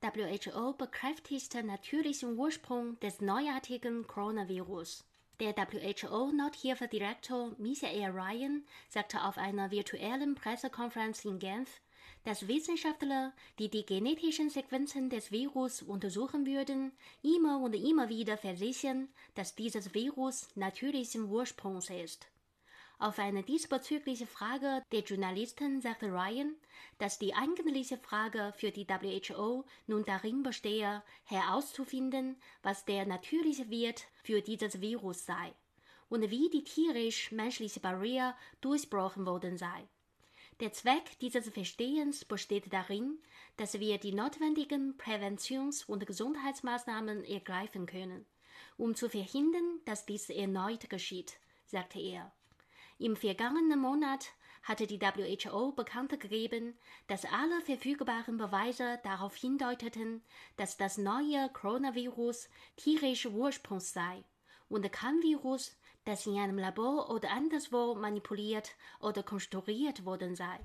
WHO bekräftigte natürlichen Ursprung des neuartigen Coronavirus. Der WHO-Nothilfedirektor Michael Ryan sagte auf einer virtuellen Pressekonferenz in Genf, dass Wissenschaftler, die die genetischen Sequenzen des Virus untersuchen würden, immer und immer wieder versichern, dass dieses Virus natürlichen Ursprungs ist. Auf eine diesbezügliche Frage der Journalisten sagte Ryan, dass die eigentliche Frage für die WHO nun darin bestehe, herauszufinden, was der natürliche Wirt für dieses Virus sei und wie die tierisch-menschliche Barriere durchbrochen worden sei. Der Zweck dieses Verstehens besteht darin, dass wir die notwendigen Präventions- und Gesundheitsmaßnahmen ergreifen können, um zu verhindern, dass dies erneut geschieht, sagte er. Im vergangenen Monat hatte die WHO bekannt gegeben, dass alle verfügbaren Beweise darauf hindeuteten, dass das neue Coronavirus tierischer Ursprungs sei und kein Virus, das in einem Labor oder anderswo manipuliert oder konstruiert worden sei.